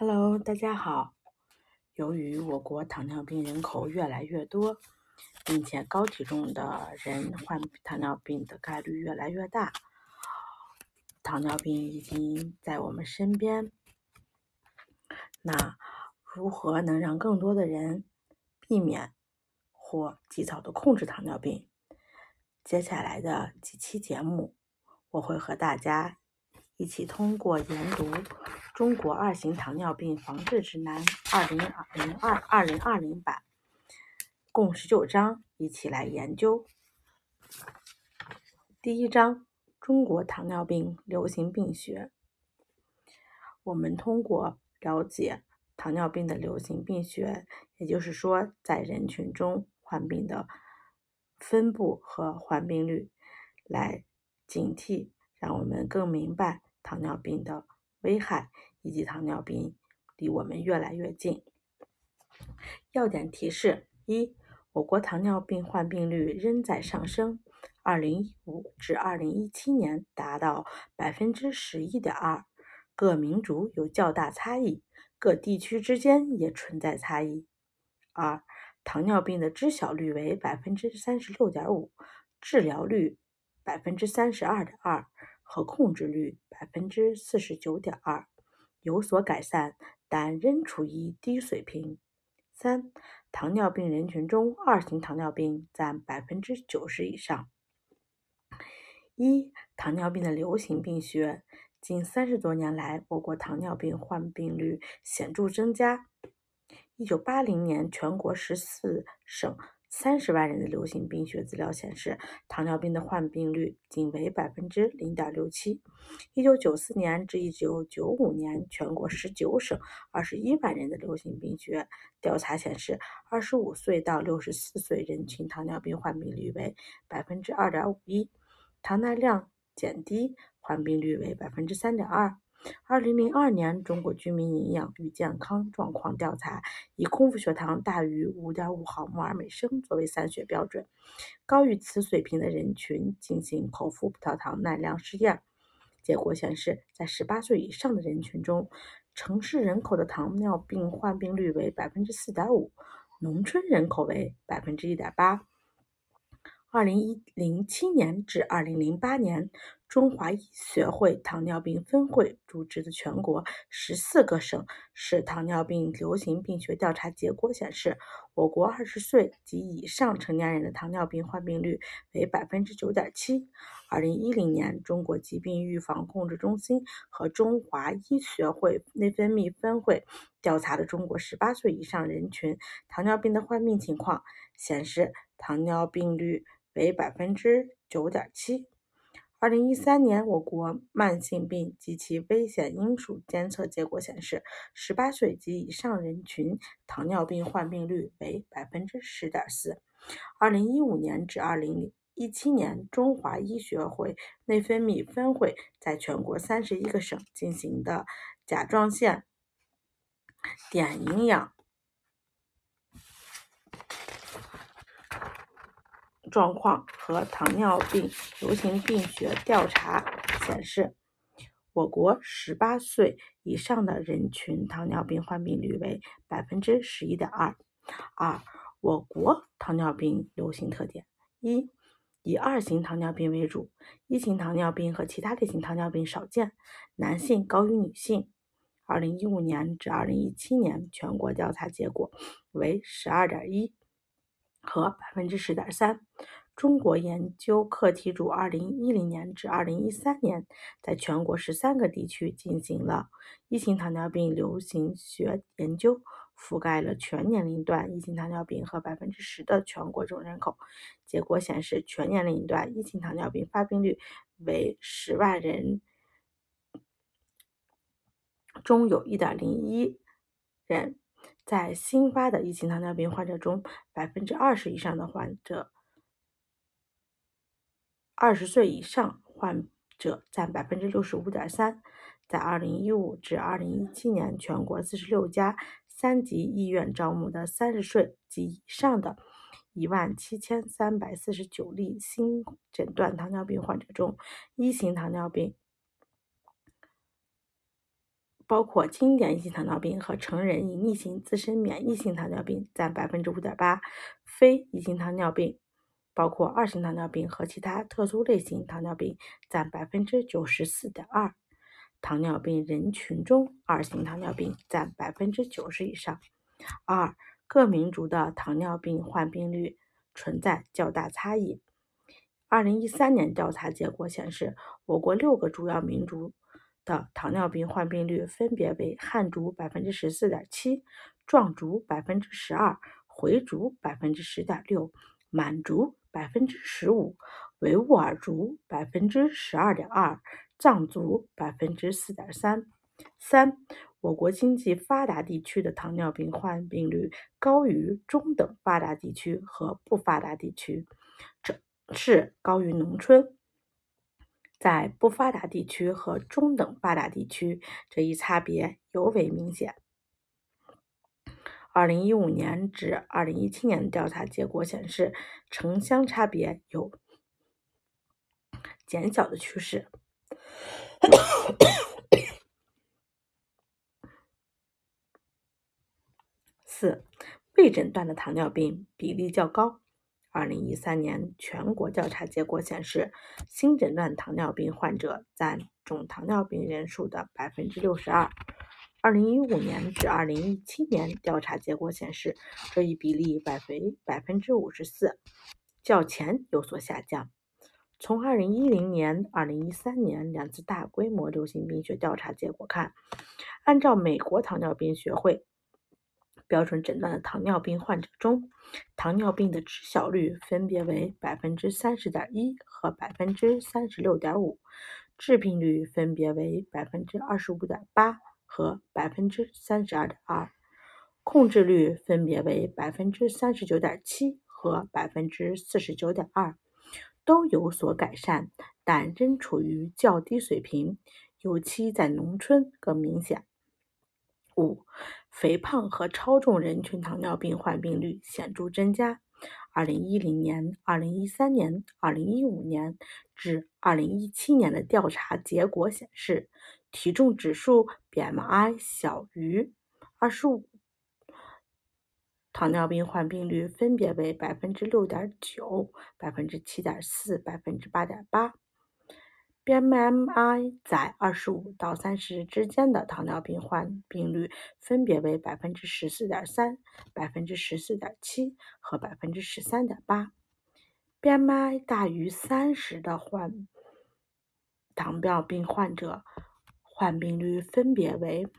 Hello，大家好。由于我国糖尿病人口越来越多，并且高体重的人患糖尿病的概率越来越大，糖尿病已经在我们身边。那如何能让更多的人避免或及早的控制糖尿病？接下来的几期节目，我会和大家一起通过研读。《中国二型糖尿病防治指南（二零二零二二零二零版）》共十九章，一起来研究。第一章：中国糖尿病流行病学。我们通过了解糖尿病的流行病学，也就是说，在人群中患病的分布和患病率，来警惕，让我们更明白糖尿病的危害。以及糖尿病离我们越来越近。要点提示：一、我国糖尿病患病率仍在上升，2015至2017年达到百分之十一点二，各民族有较大差异，各地区之间也存在差异。二、糖尿病的知晓率为百分之三十六点五，治疗率百分之三十二点二和控制率百分之四十九点二。有所改善，但仍处于低水平。三、糖尿病人群中，二型糖尿病占百分之九十以上。一、糖尿病的流行病学。近三十多年来，我国糖尿病患病率显著增加。一九八零年，全国十四省。三十万人的流行病学资料显示，糖尿病的患病率仅为百分之零点六七。一九九四年至一九九五年，全国十九省二十一万人的流行病学调查显示，二十五岁到六十四岁人群糖尿病患病率为百分之二点五一，糖耐量减低患病率为百分之三点二。二零零二年中国居民营养与健康状况调查，以空腹血糖大于五点五毫摩尔每升作为散血标准，高于此水平的人群进行口服葡萄糖耐量试验，结果显示，在十八岁以上的人群中，城市人口的糖尿病患病率为百分之四点五，农村人口为百分之一点八。二零一零七年至二零零八年。中华医学会糖尿病分会组织的全国十四个省市糖尿病流行病学调查结果显示，我国二十岁及以上成年人的糖尿病患病率为百分之九点七。二零一零年，中国疾病预防控制中心和中华医学会内分泌分会调查的中国十八岁以上人群糖尿病的患病情况显示，糖尿病率为百分之九点七。二零一三年，我国慢性病及其危险因素监测结果显示，十八岁及以上人群糖尿病患病率为百分之十点四。二零一五年至二零一七年，中华医学会内分泌分会在全国三十一个省进行的甲状腺碘营养。状况和糖尿病流行病学调查显示，我国十八岁以上的人群糖尿病患病率为百分之十一点二。二、我国糖尿病流行特点：一、以二型糖尿病为主，一型糖尿病和其他类型糖尿病少见，男性高于女性。二零一五年至二零一七年全国调查结果为十二点一。和百分之十点三。中国研究课题组二零一零年至二零一三年，在全国十三个地区进行了一型糖尿病流行学研究，覆盖了全年龄段一型糖尿病和百分之十的全国总人口。结果显示，全年龄段一型糖尿病发病率为十万人中有一点零一人。在新发的一型糖尿病患者中，百分之二十以上的患者，二十岁以上患者占百分之六十五点三。在二零一五至二零一七年，全国四十六家三级医院招募的三十岁及以上的一万七千三百四十九例新诊断糖尿病患者中，一型糖尿病。包括经典一型糖尿病和成人隐匿性自身免疫性糖尿病占百分之五点八，非一型糖尿病，包括二型糖尿病和其他特殊类型糖尿病占百分之九十四点二。糖尿病人群中，二型糖尿病占百分之九十以上。二、各民族的糖尿病患病率存在较大差异。二零一三年调查结果显示，我国六个主要民族的糖尿病患病率分别为汉族百分之十四点七、壮族百分之十二、回族百分之十点六、满族百分之十五、维吾尔族百分之十二点二。藏族百分之四点三三，我国经济发达地区的糖尿病患病率高于中等发达地区和不发达地区，这是高于农村。在不发达地区和中等发达地区，这一差别尤为明显。二零一五年至二零一七年的调查结果显示，城乡差别有减小的趋势。四、未诊断的糖尿病比例较高。二零一三年全国调查结果显示，新诊断糖尿病患者占总糖尿病人数的百分之六十二。二零一五年至二零一七年调查结果显示，这一比例百分百分之五十四，较前有所下降。从二零一零年、二零一三年两次大规模流行病学调查结果看，按照美国糖尿病学会标准诊断的糖尿病患者中，糖尿病的知晓率分别为百分之三十点一和百分之三十六点五，致病率分别为百分之二十五点八和百分之三十二点二，控制率分别为百分之三十九点七和百分之四十九点二。都有所改善，但仍处于较低水平，尤其在农村更明显。五、肥胖和超重人群糖尿病患病率显著增加。二零一零年、二零一三年、二零一五年至二零一七年的调查结果显示，体重指数 BMI 小于二十五。糖尿病患病率分别为百分之六点九、百分之七点四、百分之八点八。BMI 在二十五到三十之间的糖尿病患病率分别为百分之十四点三、百分之十四点七和百分之十三点八。BMI 大于三十的患糖尿病患者患病率分别为。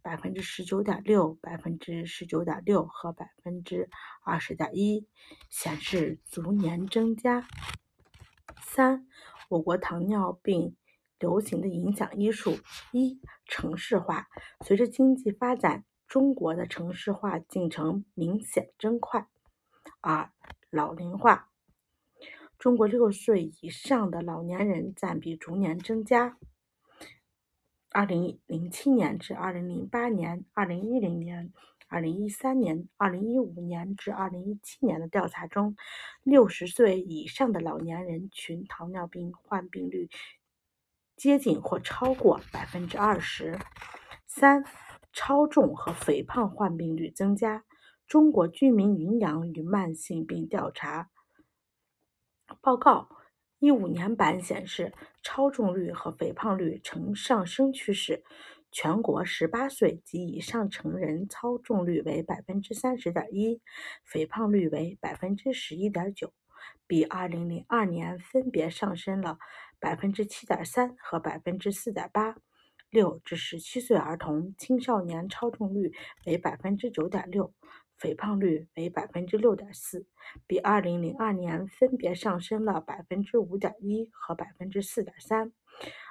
百分之十九点六、百分之十九点六和百分之二十点一，显示逐年增加。三、我国糖尿病流行的影响因素：一、城市化。随着经济发展，中国的城市化进程明显增快。二、老龄化。中国六岁以上的老年人占比逐年增加。二零零七年至二零零八年、二零一零年、二零一三年、二零一五年至二零一七年的调查中，六十岁以上的老年人群糖尿病患病率接近或超过百分之二十三。超重和肥胖患病率增加。中国居民营养与慢性病调查报告。一五年版显示，超重率和肥胖率呈上升趋势。全国十八岁及以上成人超重率为百分之三十点一，肥胖率为百分之十一点九，比二零零二年分别上升了百分之七点三和百分之四点八。六至十七岁儿童、青少年超重率为百分之九点六。肥胖率为百分之六点四，比二零零二年分别上升了百分之五点一和百分之四点三。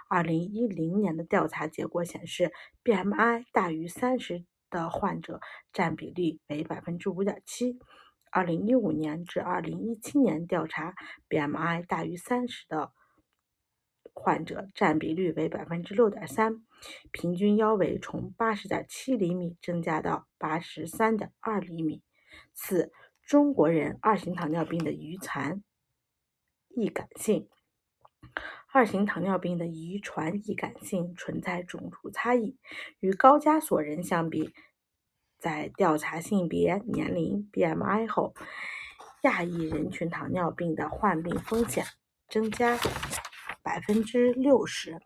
二零一零年的调查结果显示，BMI 大于三十的患者占比例为百分之五点七。二零一五年至二零一七年调查，BMI 大于三十的患者占比率为百分之六点三。平均腰围从八十点七厘米增加到八十三点二厘米。四、中国人二型糖尿病的遗传易感性。二型糖尿病的遗传易感性存在种族差异，与高加索人相比，在调查性别、年龄、BMI 后，亚裔人群糖尿病的患病风险增加百分之六十，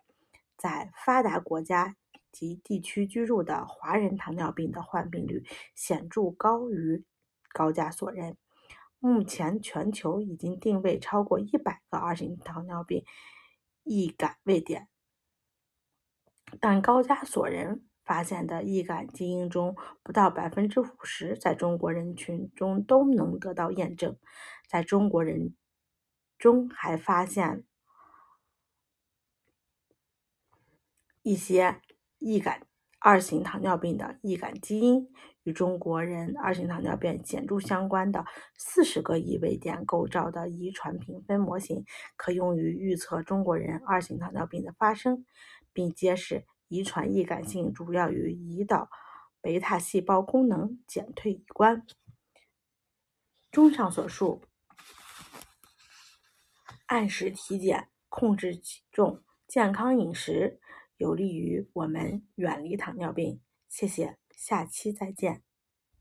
在发达国家及地区居住的华人糖尿病的患病率显著高于高加索人。目前，全球已经定位超过一百个二型糖尿病易感位点，但高加索人发现的易感基因中不到百分之五十在中国人群中都能得到验证。在中国人中还发现一些易感。二型糖尿病的易感基因与中国人二型糖尿病显著相关的四十个易位点构造的遗传评分模型，可用于预测中国人二型糖尿病的发生，并揭示遗传易感性主要与胰岛贝塔细胞功能减退有关。综上所述，按时体检、控制体重、健康饮食。有利于我们远离糖尿病。谢谢，下期再见。